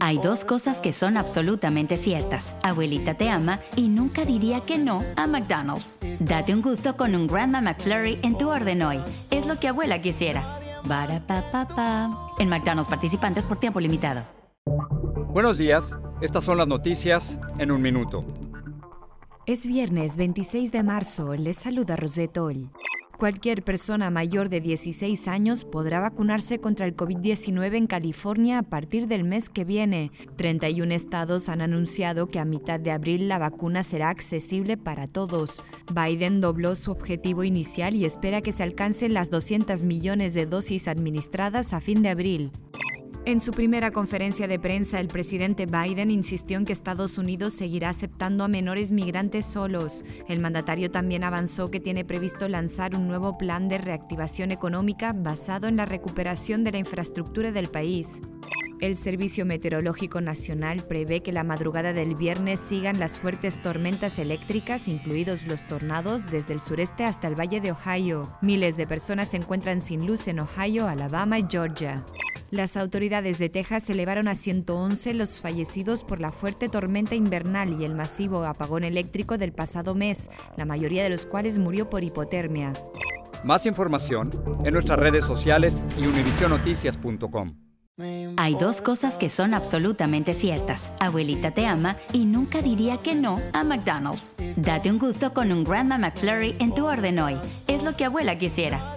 Hay dos cosas que son absolutamente ciertas. Abuelita te ama y nunca diría que no a McDonald's. Date un gusto con un Grandma McFlurry en tu orden hoy. Es lo que abuela quisiera. Barata En McDonald's participantes por tiempo limitado. Buenos días. Estas son las noticias en un minuto. Es viernes 26 de marzo. Les saluda Rosetol. Cualquier persona mayor de 16 años podrá vacunarse contra el COVID-19 en California a partir del mes que viene. 31 estados han anunciado que a mitad de abril la vacuna será accesible para todos. Biden dobló su objetivo inicial y espera que se alcancen las 200 millones de dosis administradas a fin de abril. En su primera conferencia de prensa, el presidente Biden insistió en que Estados Unidos seguirá aceptando a menores migrantes solos. El mandatario también avanzó que tiene previsto lanzar un nuevo plan de reactivación económica basado en la recuperación de la infraestructura del país. El Servicio Meteorológico Nacional prevé que la madrugada del viernes sigan las fuertes tormentas eléctricas, incluidos los tornados, desde el sureste hasta el valle de Ohio. Miles de personas se encuentran sin luz en Ohio, Alabama y Georgia. Las autoridades de Texas elevaron a 111 los fallecidos por la fuerte tormenta invernal y el masivo apagón eléctrico del pasado mes, la mayoría de los cuales murió por hipotermia. Más información en nuestras redes sociales y univisionoticias.com. Hay dos cosas que son absolutamente ciertas. Abuelita te ama y nunca diría que no a McDonald's. Date un gusto con un Grandma McFlurry en tu orden hoy. Es lo que abuela quisiera.